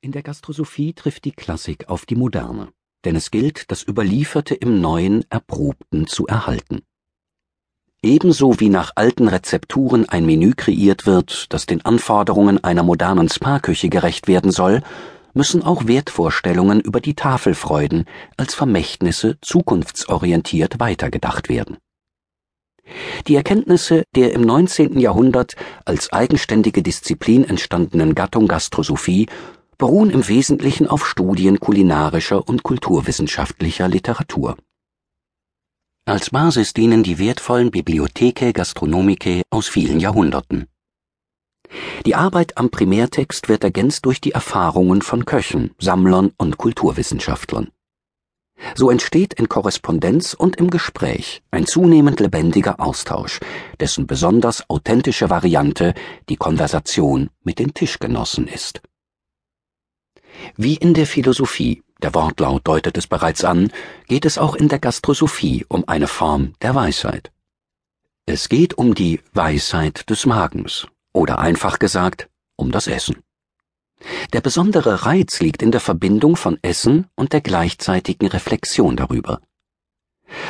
In der Gastrosophie trifft die Klassik auf die Moderne, denn es gilt, das Überlieferte im Neuen Erprobten zu erhalten. Ebenso wie nach alten Rezepturen ein Menü kreiert wird, das den Anforderungen einer modernen Sparküche gerecht werden soll, müssen auch Wertvorstellungen über die Tafelfreuden als Vermächtnisse zukunftsorientiert weitergedacht werden. Die Erkenntnisse der im 19. Jahrhundert als eigenständige Disziplin entstandenen Gattung Gastrosophie beruhen im Wesentlichen auf Studien kulinarischer und kulturwissenschaftlicher Literatur. Als Basis dienen die wertvollen Bibliotheke Gastronomicae aus vielen Jahrhunderten. Die Arbeit am Primärtext wird ergänzt durch die Erfahrungen von Köchen, Sammlern und Kulturwissenschaftlern. So entsteht in Korrespondenz und im Gespräch ein zunehmend lebendiger Austausch, dessen besonders authentische Variante die Konversation mit den Tischgenossen ist. Wie in der Philosophie, der Wortlaut deutet es bereits an, geht es auch in der Gastrosophie um eine Form der Weisheit. Es geht um die Weisheit des Magens oder einfach gesagt um das Essen. Der besondere Reiz liegt in der Verbindung von Essen und der gleichzeitigen Reflexion darüber.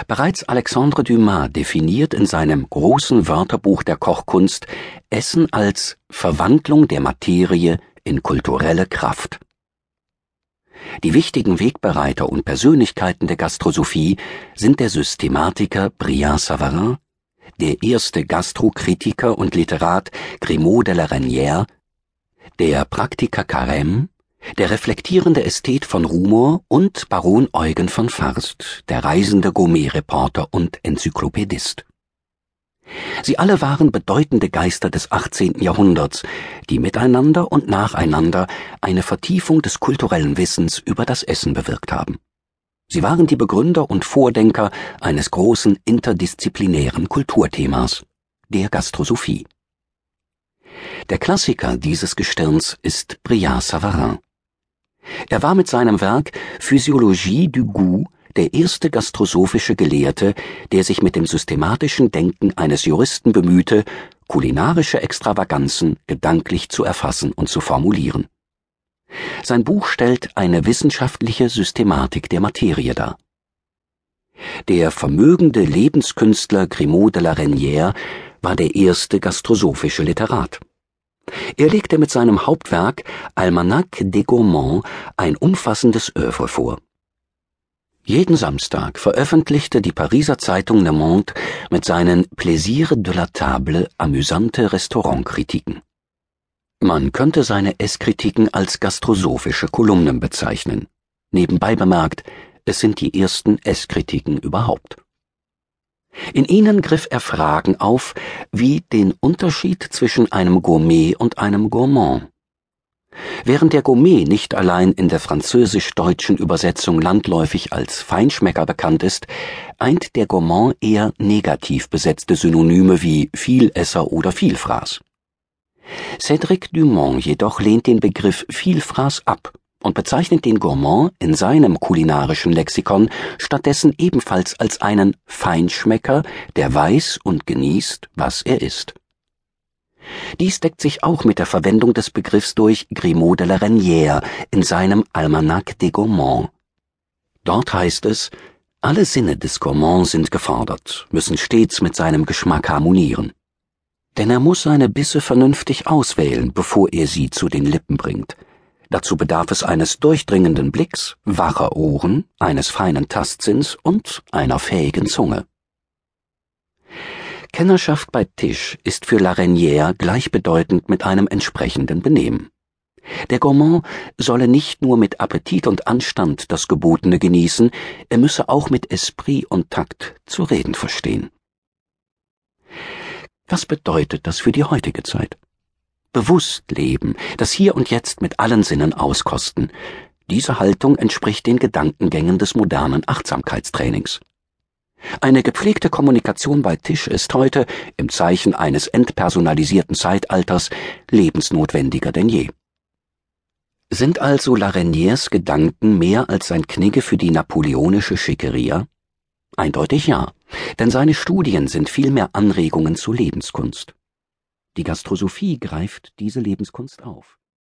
Bereits Alexandre Dumas definiert in seinem großen Wörterbuch der Kochkunst Essen als Verwandlung der Materie in kulturelle Kraft. Die wichtigen Wegbereiter und Persönlichkeiten der Gastrosophie sind der Systematiker Briand Savarin, der erste Gastrokritiker und Literat Grimaud de la Reynière, der Praktiker Carême, der reflektierende Ästhet von Rumor und Baron Eugen von Farst, der reisende Gourmet-Reporter und Enzyklopädist. Sie alle waren bedeutende Geister des 18. Jahrhunderts, die miteinander und nacheinander eine Vertiefung des kulturellen Wissens über das Essen bewirkt haben. Sie waren die Begründer und Vordenker eines großen interdisziplinären Kulturthemas, der Gastrosophie. Der Klassiker dieses Gestirns ist Briard Savarin. Er war mit seinem Werk Physiologie du Goût der erste gastrosophische Gelehrte, der sich mit dem systematischen Denken eines Juristen bemühte, kulinarische Extravaganzen gedanklich zu erfassen und zu formulieren. Sein Buch stellt eine wissenschaftliche Systematik der Materie dar. Der vermögende Lebenskünstler Grimaud de la Reynière war der erste gastrosophische Literat. Er legte mit seinem Hauptwerk Almanach des Gourmands ein umfassendes Œuvre vor. Jeden Samstag veröffentlichte die Pariser Zeitung Le Monde mit seinen Plaisirs de la Table amüsante Restaurantkritiken. Man könnte seine Esskritiken als gastrosophische Kolumnen bezeichnen. Nebenbei bemerkt, es sind die ersten Esskritiken überhaupt. In ihnen griff er Fragen auf, wie den Unterschied zwischen einem Gourmet und einem Gourmand Während der Gourmet nicht allein in der französisch-deutschen Übersetzung landläufig als Feinschmecker bekannt ist, eint der Gourmand eher negativ besetzte Synonyme wie Vielesser oder Vielfraß. Cédric Dumont jedoch lehnt den Begriff Vielfraß ab und bezeichnet den Gourmand in seinem kulinarischen Lexikon stattdessen ebenfalls als einen Feinschmecker, der weiß und genießt, was er isst. Dies deckt sich auch mit der Verwendung des Begriffs durch Grimaud de la Reynière in seinem Almanach des Gourmands. Dort heißt es, alle Sinne des Gourmands sind gefordert, müssen stets mit seinem Geschmack harmonieren. Denn er muss seine Bisse vernünftig auswählen, bevor er sie zu den Lippen bringt. Dazu bedarf es eines durchdringenden Blicks, wacher Ohren, eines feinen Tastsinns und einer fähigen Zunge. Kennerschaft bei Tisch ist für La Reynière gleichbedeutend mit einem entsprechenden Benehmen. Der Gourmand solle nicht nur mit Appetit und Anstand das Gebotene genießen, er müsse auch mit Esprit und Takt zu reden verstehen. Was bedeutet das für die heutige Zeit? Bewusst leben, das Hier und Jetzt mit allen Sinnen auskosten. Diese Haltung entspricht den Gedankengängen des modernen Achtsamkeitstrainings. Eine gepflegte Kommunikation bei Tisch ist heute, im Zeichen eines entpersonalisierten Zeitalters, lebensnotwendiger denn je. Sind also Lareniers Gedanken mehr als ein Knigge für die napoleonische Schickeria? Eindeutig ja, denn seine Studien sind vielmehr Anregungen zur Lebenskunst. Die Gastrosophie greift diese Lebenskunst auf.